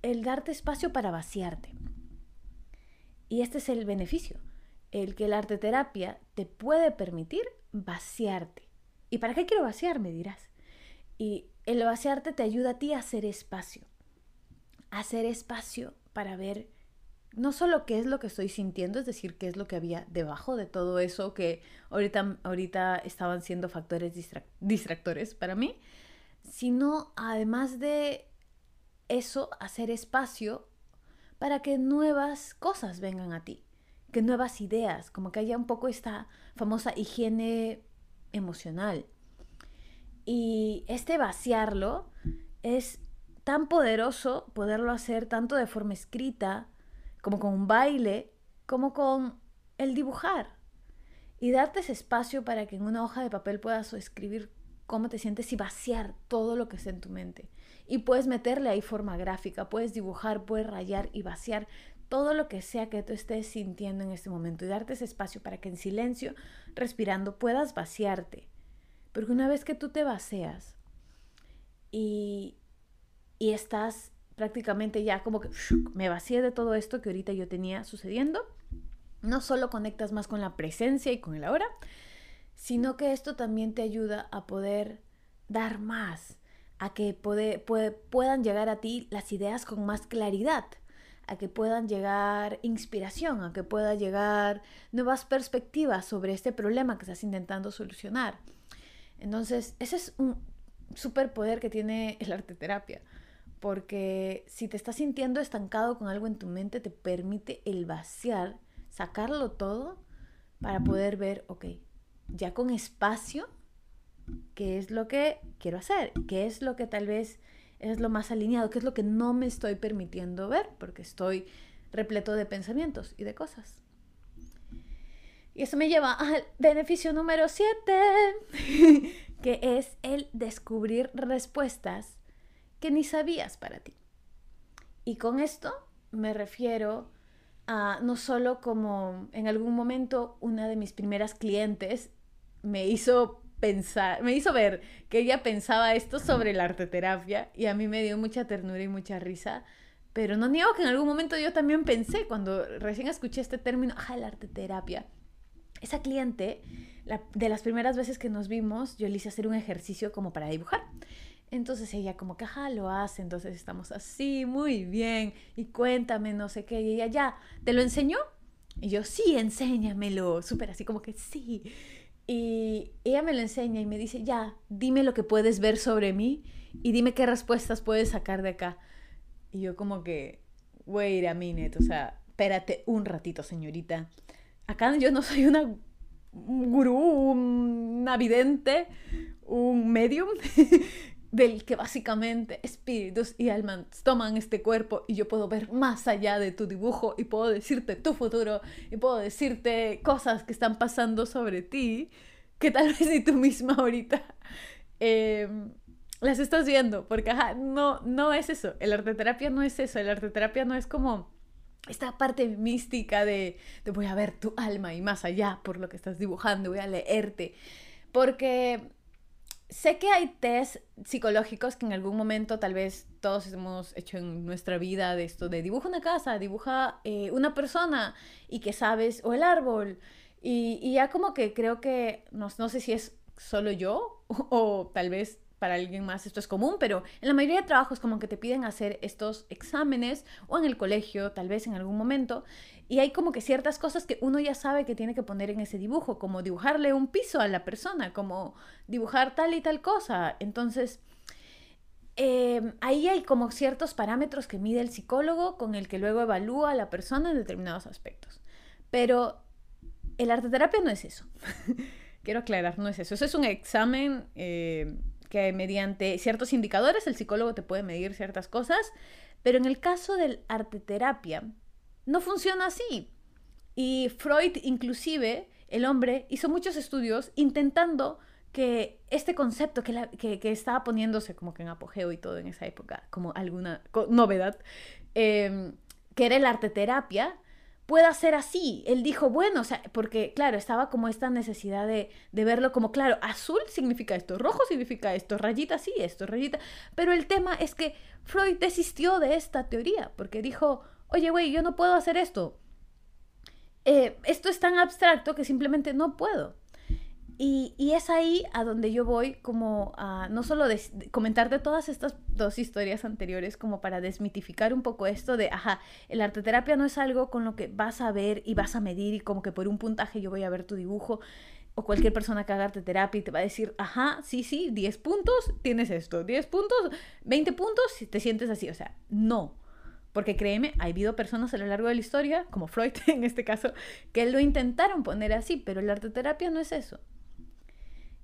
el darte espacio para vaciarte. Y este es el beneficio, el que la arte terapia te puede permitir vaciarte. ¿Y para qué quiero vaciar? Me dirás. Y el vaciarte te ayuda a ti a hacer espacio. hacer espacio para ver no solo qué es lo que estoy sintiendo, es decir, qué es lo que había debajo de todo eso que ahorita, ahorita estaban siendo factores distractores para mí, sino además de eso, hacer espacio para que nuevas cosas vengan a ti, que nuevas ideas, como que haya un poco esta famosa higiene emocional. Y este vaciarlo es tan poderoso poderlo hacer tanto de forma escrita, como con un baile, como con el dibujar. Y darte ese espacio para que en una hoja de papel puedas escribir cómo te sientes y vaciar todo lo que está en tu mente. Y puedes meterle ahí forma gráfica, puedes dibujar, puedes rayar y vaciar todo lo que sea que tú estés sintiendo en este momento y darte ese espacio para que en silencio, respirando, puedas vaciarte. Porque una vez que tú te vacías y, y estás prácticamente ya como que me vacié de todo esto que ahorita yo tenía sucediendo, no solo conectas más con la presencia y con el ahora, sino que esto también te ayuda a poder dar más, a que puedan llegar a ti las ideas con más claridad a que puedan llegar inspiración, a que pueda llegar nuevas perspectivas sobre este problema que estás intentando solucionar. Entonces, ese es un superpoder que tiene el arte terapia, porque si te estás sintiendo estancado con algo en tu mente, te permite el vaciar, sacarlo todo para poder ver, ok, ya con espacio, qué es lo que quiero hacer, qué es lo que tal vez es lo más alineado, qué es lo que no me estoy permitiendo ver, porque estoy repleto de pensamientos y de cosas. Y eso me lleva al beneficio número 7, que es el descubrir respuestas que ni sabías para ti. Y con esto me refiero a no solo como en algún momento una de mis primeras clientes me hizo pensar, me hizo ver que ella pensaba esto sobre la arteterapia y a mí me dio mucha ternura y mucha risa. Pero no niego que en algún momento yo también pensé, cuando recién escuché este término, ah, la arteterapia. Esa cliente, de las primeras veces que nos vimos, yo le hice hacer un ejercicio como para dibujar. Entonces ella como que, ajá, lo hace, entonces estamos así, muy bien, y cuéntame, no sé qué, y ella ya, ¿te lo enseñó? Y yo, sí, enséñamelo, súper así como que sí. Y ella me lo enseña y me dice, ya, dime lo que puedes ver sobre mí y dime qué respuestas puedes sacar de acá. Y yo como que, wait a minute, o sea, espérate un ratito, señorita. Acá yo no soy una gurú, un vidente, un medium, del que básicamente espíritus y almas toman este cuerpo y yo puedo ver más allá de tu dibujo y puedo decirte tu futuro y puedo decirte cosas que están pasando sobre ti que tal vez ni tú misma ahorita em, las estás viendo, porque no, no es eso, el arteterapia no es eso, el arteterapia no es como esta parte mística de, de voy a ver tu alma y más allá por lo que estás dibujando, voy a leerte, porque Sé que hay test psicológicos que en algún momento tal vez todos hemos hecho en nuestra vida de esto de dibuja una casa, dibuja eh, una persona y que sabes, o el árbol. Y, y ya como que creo que, no, no sé si es solo yo o tal vez para alguien más esto es común, pero en la mayoría de trabajos como que te piden hacer estos exámenes o en el colegio, tal vez en algún momento, y hay como que ciertas cosas que uno ya sabe que tiene que poner en ese dibujo, como dibujarle un piso a la persona, como dibujar tal y tal cosa. Entonces, em, ahí hay como ciertos parámetros que mide el psicólogo con el que luego evalúa a la persona en determinados aspectos. Pero el arteterapia no es eso. Quiero aclarar, no es eso. Eso es un examen eh, que mediante ciertos indicadores el psicólogo te puede medir ciertas cosas, pero en el caso del arteterapia no funciona así. Y Freud inclusive, el hombre, hizo muchos estudios intentando que este concepto que, que, estaba poniéndose como que en apogeo y todo en esa época, como alguna novedad, eh, que era el arteterapia, pueda ser así. Él dijo, bueno, o sea, porque claro, estaba como esta necesidad de, de, verlo como, claro, azul significa esto, rojo significa esto, rayita sí, esto, rayita. Pero el tema es que Freud desistió de esta teoría, porque dijo, oye, güey, yo no puedo hacer esto. Eh, esto es tan abstracto que simplemente no puedo. Y, es ahí a donde yo voy como a no solo comentarte todas estas dos historias anteriores como para desmitificar un poco esto de, ajá, el arteterapia no es algo con lo que vas a ver y vas a medir y como que por un puntaje yo voy a ver tu dibujo o cualquier persona que haga arteterapia y te va a decir, ajá, sí, sí, 10 puntos, tienes esto, 10 puntos, 20 puntos, te sientes así, o sea, no. Porque créeme, ha habido personas a lo largo de la historia, como Freud en este caso, que lo intentaron poner así, pero la arteterapia no es eso.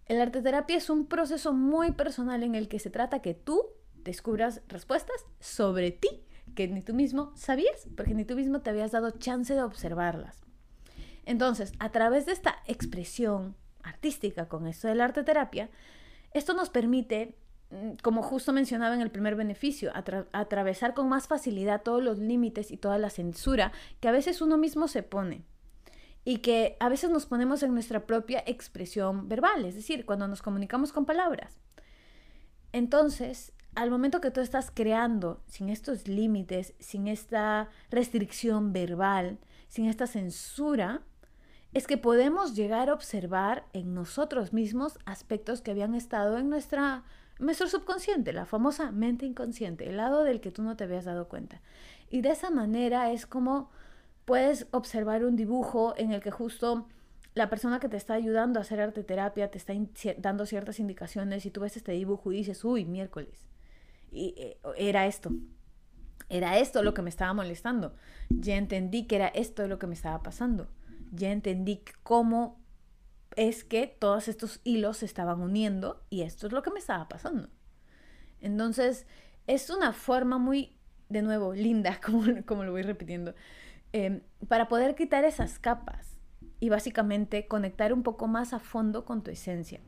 El arte terapia es un proceso muy personal en el que se trata que tú descubras respuestas sobre ti que ni tú mismo sabías, porque ni tú mismo te habías dado chance de observarlas. Entonces, a través de esta expresión artística con esto del arte terapia, esto nos permite, como justo mencionaba en el primer beneficio, atravesar con más facilidad todos los límites y toda la censura que a veces uno mismo se pone y que a veces nos ponemos en nuestra propia expresión verbal, es decir, cuando nos comunicamos con palabras. Entonces, al momento que tú estás creando sin estos límites, sin esta restricción verbal, sin esta censura, es que podemos llegar a observar en nosotros mismos aspectos que habían estado en nuestra, nuestro subconsciente, la famosa mente inconsciente, el lado del que tú no te habías dado cuenta. Y de esa manera es como puedes observar un dibujo en el que justo la persona que te está ayudando a hacer arte terapia te está dando ciertas indicaciones y tú ves este dibujo y dices, uy, miércoles. Y eh, era esto. Era esto lo que me estaba molestando. Ya entendí que era esto lo que me estaba pasando ya entendí cómo es que todos estos hilos se estaban uniendo y esto es lo que me estaba pasando. Entonces, es una forma muy, de nuevo, linda, como, como lo voy repitiendo, em, para poder quitar esas capas y básicamente conectar un poco más a fondo con tu esencia.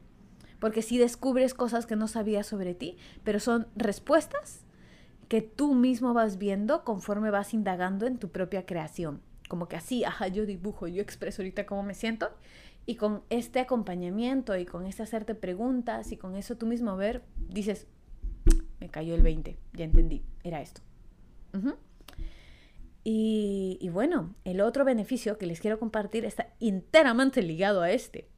Porque si descubres cosas que no sabías sobre ti, pero son respuestas que tú mismo vas viendo conforme vas indagando en tu propia creación como que así, ajá, yo dibujo, yo expreso ahorita cómo me siento. Y con este acompañamiento y con este hacerte preguntas y con eso tú mismo ver, dices, me cayó el 20, ya entendí, era esto. y, y bueno, el otro beneficio que les quiero compartir está enteramente ligado a este,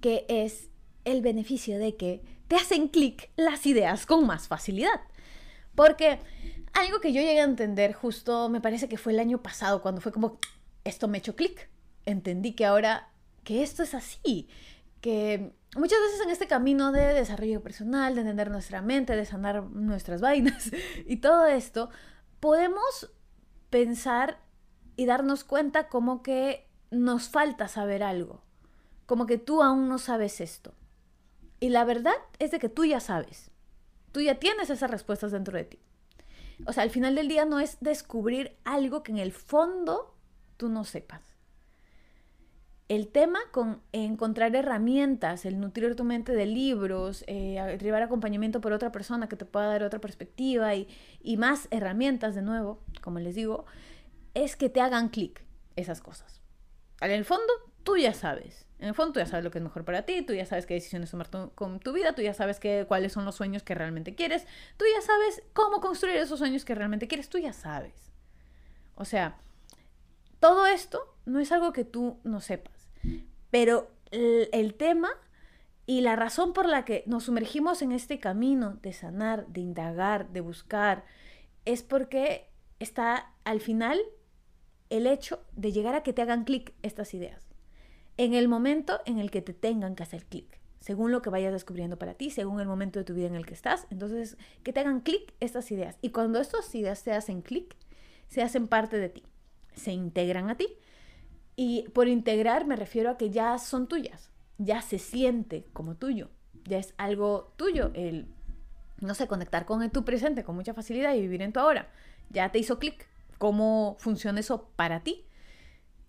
que es el beneficio de que te hacen clic las ideas con más facilidad. Porque algo que yo llegué a entender justo, me parece que fue el año pasado, cuando fue como, esto me echó clic. Entendí que ahora, que esto es así, que muchas veces en este camino de desarrollo personal, de entender nuestra mente, de sanar nuestras vainas y todo esto, podemos pensar y darnos cuenta como que nos falta saber algo, como que tú aún no sabes esto. Y la verdad es de que tú ya sabes, tú ya tienes esas respuestas dentro de ti. O sea, al final del día no es descubrir algo que en el fondo tú no sepas. El tema con encontrar herramientas, el nutrir tu mente de libros, eh, llevar acompañamiento por otra persona que te pueda dar otra perspectiva y, y más herramientas de nuevo, como les digo, es que te hagan clic esas cosas. En el fondo, tú ya sabes. En el fondo, tú ya sabes lo que es mejor para ti, tú ya sabes qué decisiones tomar con tu vida, tú ya sabes cuáles son los sueños que realmente quieres, tú ya sabes cómo construir esos sueños que realmente quieres, tú ya sabes. O sea, todo esto no es algo que tú no sepas, pero el tema y la razón por la que nos sumergimos en este camino de sanar, de indagar, de buscar, es porque está al final el hecho de llegar a que te hagan clic estas ideas. En el momento en el que te tengan que hacer clic, según lo que vayas descubriendo para ti, según el momento de tu vida en el que estás, entonces que te hagan clic estas ideas. Y cuando estas ideas se hacen clic, se hacen parte de ti, se integran a ti. Y por integrar me refiero a que ya son tuyas, ya se siente como tuyo, ya es algo tuyo el, no sé, conectar con tu presente con mucha facilidad y vivir en tu ahora. Ya te hizo clic, cómo funciona eso para ti.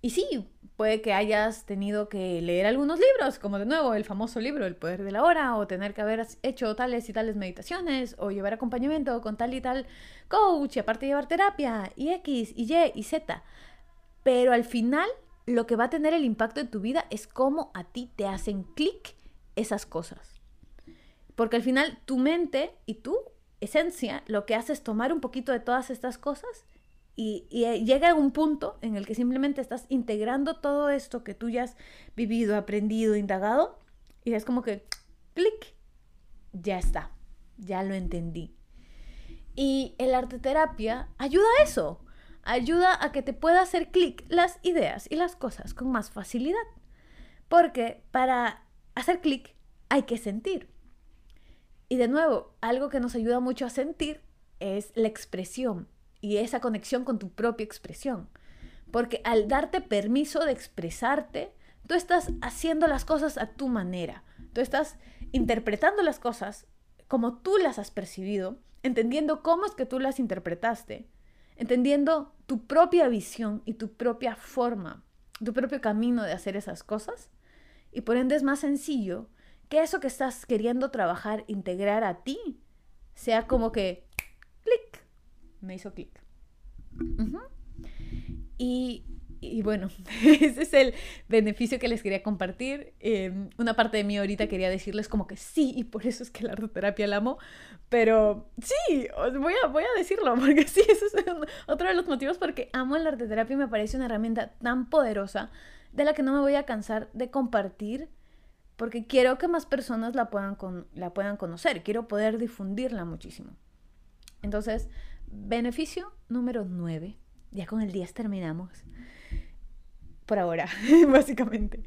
Y sí, puede que hayas tenido que leer algunos libros, como de nuevo el famoso libro El Poder de la Hora, o tener que haber hecho tales y tales meditaciones, o llevar acompañamiento con tal y tal coach, y aparte llevar terapia, y X, y Y, y Z. Pero al final, lo que va a tener el impacto en tu vida es cómo a ti te hacen clic esas cosas. Porque al final tu mente y tu esencia lo que hace es tomar un poquito de todas estas cosas y, eh, llega un punto en el que simplemente estás integrando todo esto que tú ya has vivido, aprendido, indagado, y es como que, clic, ya está, ya lo entendí. Y el arte terapia ayuda a eso, ayuda a que te pueda hacer clic las ideas y las cosas con más facilidad. Porque para hacer clic hay que sentir. Y de nuevo, algo que nos ayuda mucho a sentir es la expresión y esa conexión con tu propia expresión. Porque al darte permiso de expresarte, tú estás haciendo las cosas a tu manera, tú estás interpretando las cosas como tú las has percibido, entendiendo cómo es que tú las interpretaste, entendiendo tu propia visión y tu propia forma, tu propio camino de hacer esas cosas. Y por ende es más sencillo que eso que estás queriendo trabajar, integrar a ti, sea como que clic, me hizo clic. y, y, bueno, ese es el beneficio que les quería compartir. Em, una parte de mí ahorita quería decirles como que sí, y por eso es que la arteterapia la amo, pero sí, voy a, voy a decirlo, porque sí, eso es otro de los motivos porque amo la arteterapia y me parece una herramienta tan poderosa de la que no me voy a cansar de compartir porque quiero que más personas la puedan, la puedan conocer, quiero poder difundirla muchísimo. Entonces, beneficio número 9, ya con el 10 terminamos, por ahora, básicamente.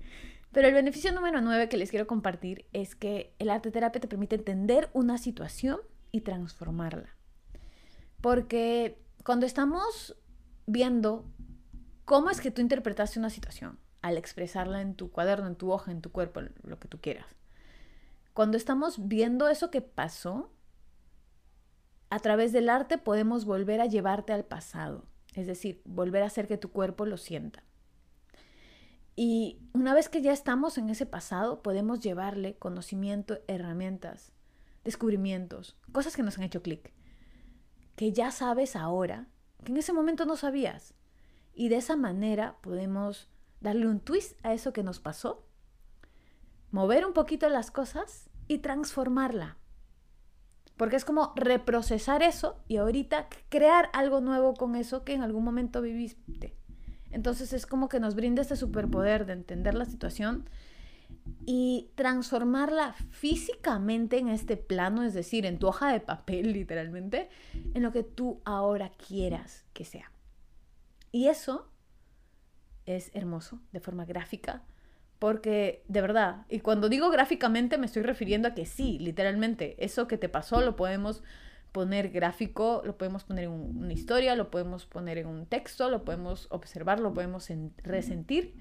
Pero el beneficio número 9 que les quiero compartir es que el arte terapia te permite entender una situación y transformarla. Porque cuando estamos viendo cómo es que tú interpretaste una situación, al expresarla en tu cuaderno, en tu hoja, en tu cuerpo, lo que tú quieras. Cuando estamos viendo eso que pasó, a través del arte podemos volver a llevarte al pasado, es decir, volver a hacer que tu cuerpo lo sienta. Y una vez que ya estamos en ese pasado, podemos llevarle conocimiento, herramientas, descubrimientos, cosas que nos han hecho clic, que ya sabes ahora, que en ese momento no sabías. Y de esa manera podemos darle un twist a eso que nos pasó, mover un poquito las cosas y transformarla. Porque es como reprocesar eso y ahorita crear algo nuevo con eso que en algún momento viviste. Entonces es como que nos brinda este superpoder de entender la situación y transformarla físicamente en este plano, es decir, en tu hoja de papel literalmente, en lo que tú ahora quieras que sea. Y eso es hermoso de forma gráfica, porque de verdad, y cuando digo gráficamente me estoy refiriendo a que sí, literalmente, eso que te pasó lo podemos poner gráfico, lo podemos poner en una historia, lo podemos poner en un texto, lo podemos observar, lo podemos resentir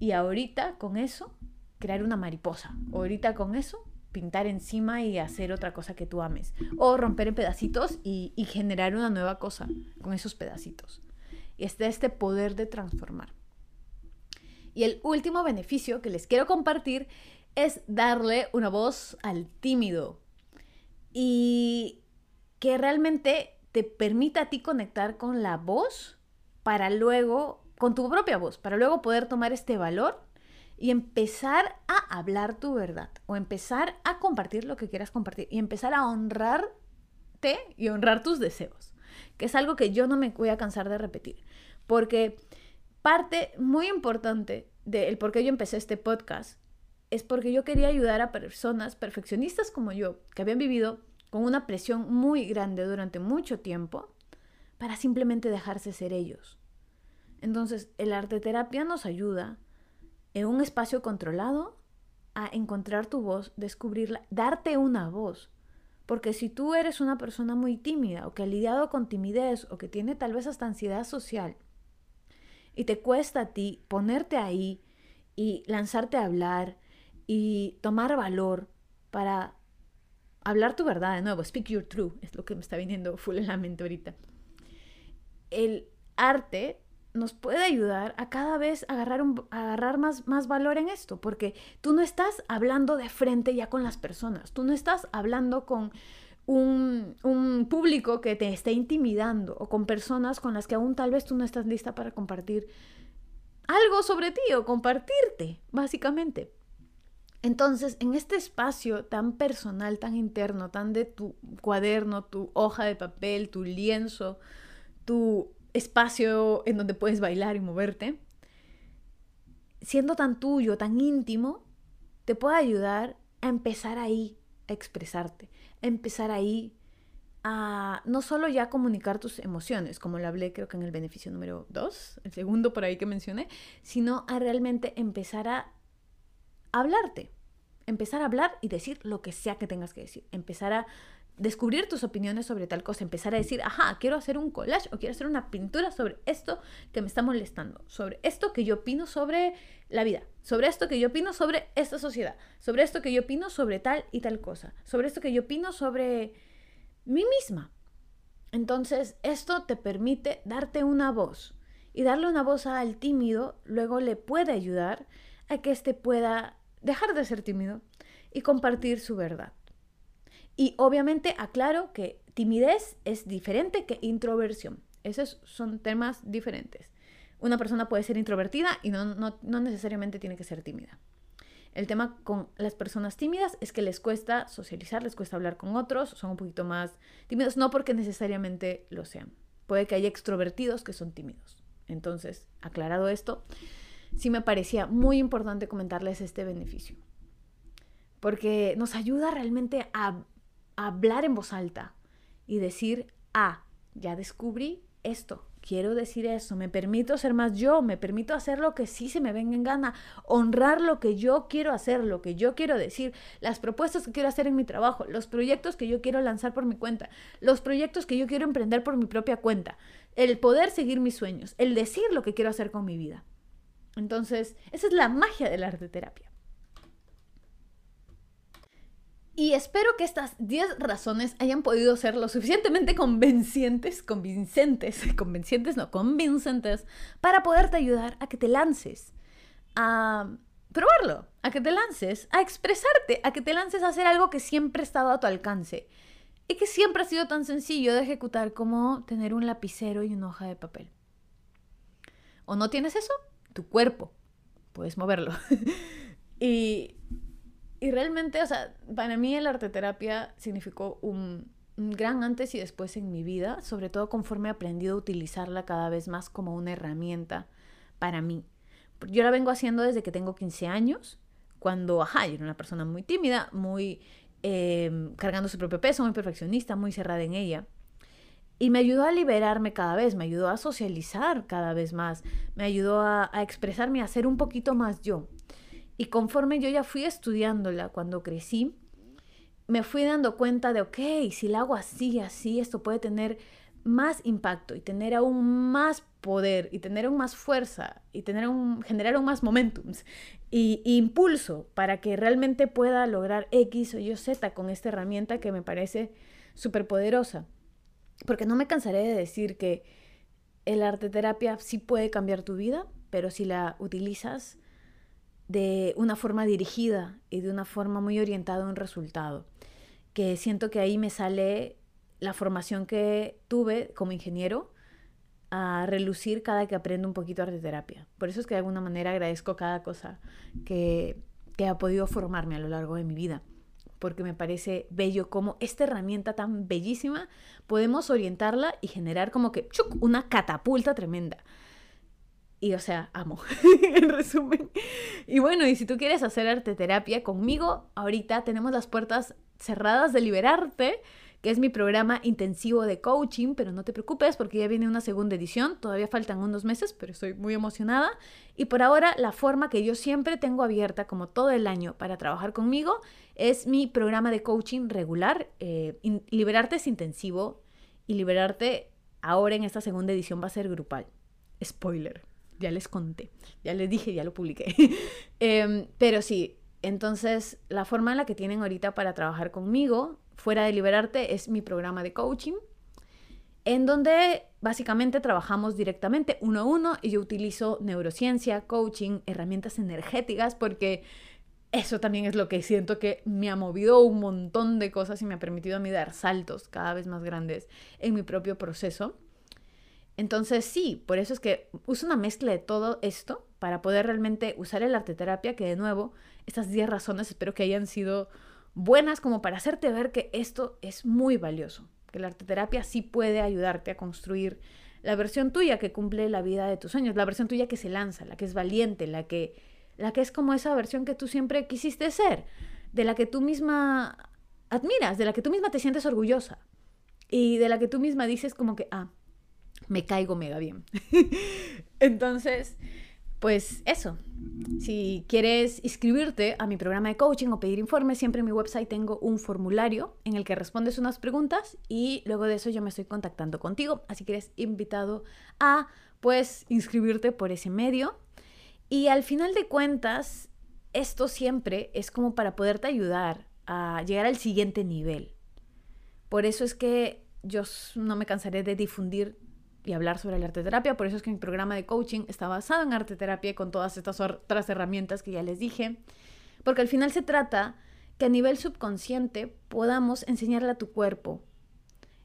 y ahorita con eso crear una mariposa, ahorita con eso pintar encima y hacer otra cosa que tú ames, o romper en pedacitos y, y generar una nueva cosa con esos pedacitos. Y está este poder de transformar. Y el último beneficio que les quiero compartir es darle una voz al tímido y que realmente te permita a ti conectar con la voz para luego, con tu propia voz, para luego poder tomar este valor y empezar a hablar tu verdad o empezar a compartir lo que quieras compartir y empezar a honrarte y honrar tus deseos, que es algo que yo no me voy a cansar de repetir, porque parte muy importante del por qué yo empecé este podcast es porque yo quería ayudar a personas perfeccionistas como yo, que habían vivido con una presión muy grande durante mucho tiempo, para simplemente dejarse ser ellos. Entonces, el arte terapia nos ayuda en un espacio controlado a encontrar tu voz, descubrirla, darte una voz. Porque si tú eres una persona muy tímida o que ha lidiado con timidez o que tiene tal vez hasta ansiedad social, y te cuesta a ti ponerte ahí y lanzarte a hablar y tomar valor para hablar tu verdad de nuevo, speak your truth, es lo que me está viniendo full en la mente ahorita. El arte nos puede ayudar a cada vez agarrar, un, agarrar más, más valor en esto, porque tú no estás hablando de frente ya con las personas, tú no estás hablando con un, público que te esté intimidando o con personas con las que aún tal vez tú no estás lista para compartir algo sobre ti o compartirte, básicamente. Entonces, en este espacio tan personal, tan interno, tan de tu cuaderno, tu hoja de papel, tu lienzo, tu espacio en donde puedes bailar y moverte, siendo tan tuyo, tan íntimo, te puede ayudar a empezar ahí, a expresarte, empezar ahí a no solo ya comunicar tus emociones, como lo hablé creo que en el beneficio número 2, el segundo por ahí que mencioné, sino a realmente empezar a hablarte, empezar a hablar y decir lo que sea que tengas que decir, empezar a descubrir tus opiniones sobre tal cosa, empezar a decir, ajá, quiero hacer un collage o quiero hacer una pintura sobre esto que me está molestando, sobre esto que yo opino sobre la vida, sobre esto que yo opino sobre esta sociedad, sobre esto que yo opino sobre tal y tal cosa, sobre esto que yo opino sobre mí misma. Entonces, esto te permite darte una voz y darle una voz al tímido luego le puede ayudar a que éste pueda dejar de ser tímido y compartir su verdad. Y obviamente aclaro que timidez es diferente que introversión. Esos son temas diferentes. Una persona puede ser introvertida y no, no, necesariamente tiene que ser tímida. El tema con las personas tímidas es que les cuesta socializar, les cuesta hablar con otros, son un poquito más tímidos, no porque necesariamente lo sean. Puede que haya extrovertidos que son tímidos. Entonces, aclarado esto, sí me parecía muy importante comentarles este beneficio. Porque nos ayuda realmente a, hablar en voz alta y decir, ah, ya descubrí esto, quiero decir eso, me permito ser más yo, me permito hacer lo que sí se me venga en gana, honrar lo que yo quiero hacer, lo que yo quiero decir, las propuestas que quiero hacer en mi trabajo, los proyectos que yo quiero lanzar por mi cuenta, los proyectos que yo quiero emprender por mi propia cuenta, el poder seguir mis sueños, el decir lo que quiero hacer con mi vida. Entonces, esa es la magia del arte terapia. Y espero que estas 10 razones hayan podido ser lo suficientemente convincentes, convincentes, convincentes, no, convincentes, para poderte ayudar a que te lances a probarlo, a que te lances a expresarte, a que te lances a hacer algo que siempre ha estado a tu alcance y que siempre ha sido tan sencillo de ejecutar como tener un lapicero y una hoja de papel. ¿O no tienes eso? Tu cuerpo. Puedes moverlo. y y realmente, o sea, para mí el arte terapia significó un, gran antes y después en mi vida, sobre todo conforme he aprendido a utilizarla cada vez más como una herramienta para mí. Yo la vengo haciendo desde que tengo 15 años, cuando, ajá, yo era una persona muy tímida, muy em, cargando su propio peso, muy perfeccionista, muy cerrada en ella. Y me ayudó a liberarme cada vez, me ayudó a socializar cada vez más, me ayudó a, a expresarme, a ser un poquito más yo. Y conforme yo ya fui estudiándola cuando crecí, me fui dando cuenta de, ok, si la hago así, así, esto puede tener más impacto y tener aún más poder y tener aún más fuerza y tener un, generar aún más momentums y, impulso para que realmente pueda lograr X o Y Z con esta herramienta que me parece súper poderosa. Porque no me cansaré de decir que el arte terapia sí puede cambiar tu vida, pero si la utilizas de una forma dirigida y de una forma muy orientada a un resultado. Que siento que ahí me sale la formación que tuve como ingeniero a relucir cada que aprendo un poquito arte terapia. Por eso es que de alguna manera agradezco cada cosa que, que ha podido formarme a lo largo de mi vida porque me parece bello como esta herramienta tan bellísima podemos orientarla y generar como que una catapulta tremenda. Y o sea, amo, en resumen. Y bueno, y si tú quieres hacer arte terapia conmigo, ahorita tenemos las puertas cerradas de Liberarte, que es mi programa intensivo de coaching, pero no te preocupes porque ya viene una segunda edición, todavía faltan unos meses, pero estoy muy emocionada. Y por ahora la forma que yo siempre tengo abierta, como todo el año, para trabajar conmigo, es mi programa de coaching regular. Eh, liberarte es intensivo y Liberarte ahora en esta segunda edición va a ser grupal. Spoiler ya les conté, ya les dije, ya lo publiqué. Em, pero sí, entonces la forma en la que tienen ahorita para trabajar conmigo, fuera de liberarte, es mi programa de coaching, en donde básicamente trabajamos directamente uno a uno y yo utilizo neurociencia, coaching, herramientas energéticas, porque eso también es lo que siento que me ha movido un montón de cosas y me ha permitido a mí dar saltos cada vez más grandes en mi propio proceso. Entonces sí, por eso es que uso una mezcla de todo esto para poder realmente usar el arte terapia, que de nuevo, estas 10 razones espero que hayan sido buenas como para hacerte ver que esto es muy valioso, que la arte terapia sí puede ayudarte a construir la versión tuya que cumple la vida de tus sueños, la versión tuya que se lanza, la que es valiente, la que, la que es como esa versión que tú siempre quisiste ser, de la que tú misma admiras, de la que tú misma te sientes orgullosa y de la que tú misma dices como que, ah, me caigo mega bien. Entonces, pues eso. Si quieres inscribirte a mi programa de coaching o pedir informes, siempre en mi website tengo un formulario en el que respondes unas preguntas y luego de eso yo me estoy contactando contigo. Así que eres invitado a pues inscribirte por ese medio. Y al final de cuentas, esto siempre es como para poderte ayudar a llegar al siguiente nivel. Por eso es que yo no me cansaré de difundir y hablar sobre la arte terapia. Por eso es que mi programa de coaching está basado en arte terapia con todas estas otras herramientas que ya les dije. Porque al final se trata que a nivel subconsciente podamos enseñarle a tu cuerpo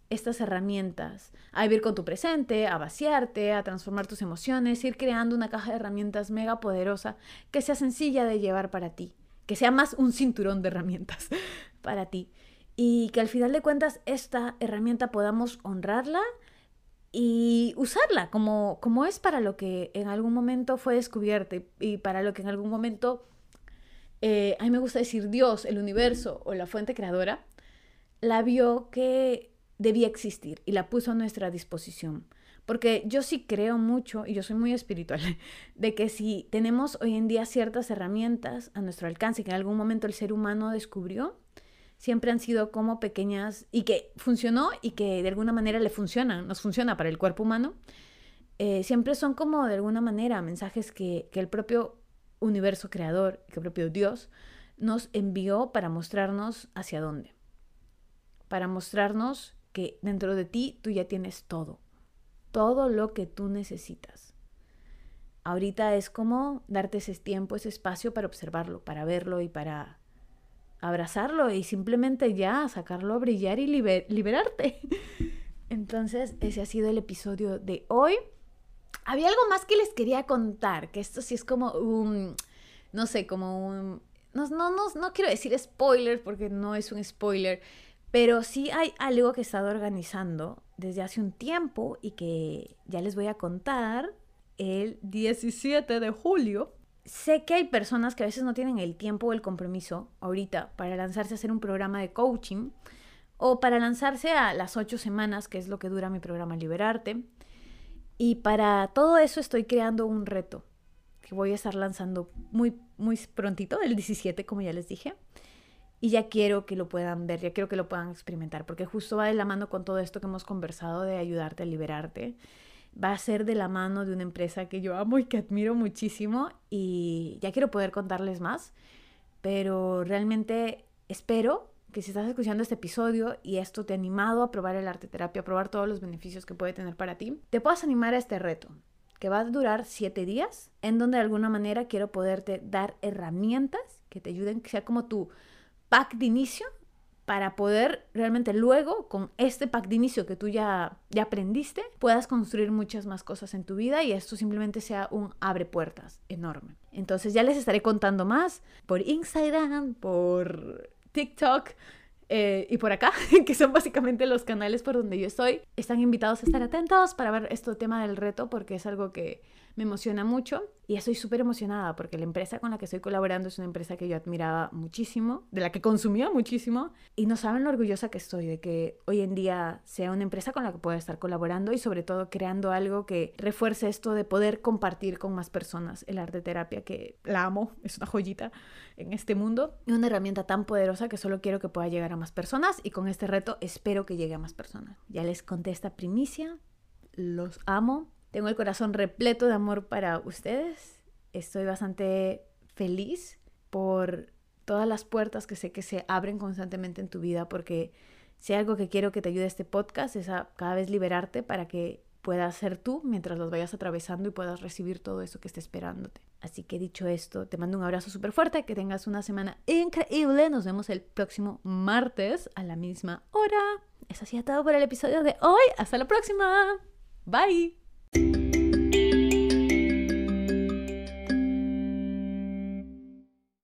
estas herramientas, a vivir con tu presente, a vaciarte, a transformar tus emociones, ir creando una caja de herramientas mega poderosa que sea sencilla de llevar para ti, que sea más un cinturón de herramientas para ti y que al final de cuentas esta herramienta podamos honrarla y usarla como, como es para lo que en algún momento fue descubierta y para lo que en algún momento, eh, a mí me gusta decir Dios, el universo o la fuente creadora, la vio que debía existir y la puso a nuestra disposición. Porque yo sí creo mucho, y yo soy muy espiritual, de que si tenemos hoy en día ciertas herramientas a nuestro alcance que en algún momento el ser humano descubrió, siempre han sido como pequeñas y que funcionó y que de alguna manera le funcionan, nos funciona para el cuerpo humano, eh, siempre son como de alguna manera mensajes que, que el propio universo creador, que el propio Dios nos envió para mostrarnos hacia dónde, para mostrarnos que dentro de ti tú ya tienes todo, todo lo que tú necesitas. Ahorita es como darte ese tiempo, ese espacio para observarlo, para verlo y para abrazarlo y simplemente ya sacarlo a brillar y liberarte. Entonces, ese ha sido el episodio de hoy. Había algo más que les quería contar, que esto sí es como un, no sé, como un, no, no, no, no quiero decir spoiler porque no es un spoiler, pero sí hay algo que he estado organizando desde hace un tiempo y que ya les voy a contar el 17 de julio sé que hay personas que a veces no tienen el tiempo o el compromiso ahorita para lanzarse a hacer un programa de coaching o para lanzarse a las ocho semanas, que es lo que dura mi programa Liberarte. Y para todo eso estoy creando un reto que voy a estar lanzando muy, muy prontito, el 17, como ya les dije. Y ya quiero que lo puedan ver, ya quiero que lo puedan experimentar, porque justo va de la mano con todo esto que hemos conversado de ayudarte a liberarte va a ser de la mano de una empresa que yo amo y que admiro muchísimo y ya quiero poder contarles más, pero realmente espero que si estás escuchando este episodio y esto te ha animado a probar el arte terapia, a probar todos los beneficios que puede tener para ti, te puedas animar a este reto que va a durar siete días, en donde de alguna manera quiero poderte dar herramientas que te ayuden, que sea como tu pack de inicio para poder realmente luego, con este pack de inicio que tú ya, ya aprendiste, puedas construir muchas más cosas en tu vida y esto simplemente sea un abre puertas enorme. Entonces ya les estaré contando más por Instagram, por TikTok. Eh, y por acá, que son básicamente los canales por donde yo estoy, están invitados a estar atentos para ver este tema del reto porque es algo que me emociona mucho y estoy súper emocionada porque la empresa con la que estoy colaborando es una empresa que yo admiraba muchísimo, de la que consumía muchísimo y no saben lo orgullosa que estoy de que hoy en día sea una empresa con la que pueda estar colaborando y sobre todo creando algo que refuerce esto de poder compartir con más personas el arte terapia que la amo, es una joyita en este mundo y una herramienta tan poderosa que solo quiero que pueda llegar a más personas y con este reto espero que llegue a más personas. Ya les conté esta primicia, los amo tengo el corazón repleto de amor para ustedes. Estoy bastante feliz por todas las puertas que sé que se abren constantemente en tu vida porque si algo que quiero que te ayude este podcast es a cada vez liberarte para que puedas ser tú mientras los vayas atravesando y puedas recibir todo eso que esté esperándote. Así que dicho esto, te mando un abrazo súper fuerte, que tengas una semana increíble. Nos vemos el próximo martes a la misma hora. Eso ha sido todo por el episodio de hoy. Hasta la próxima. Bye. thank you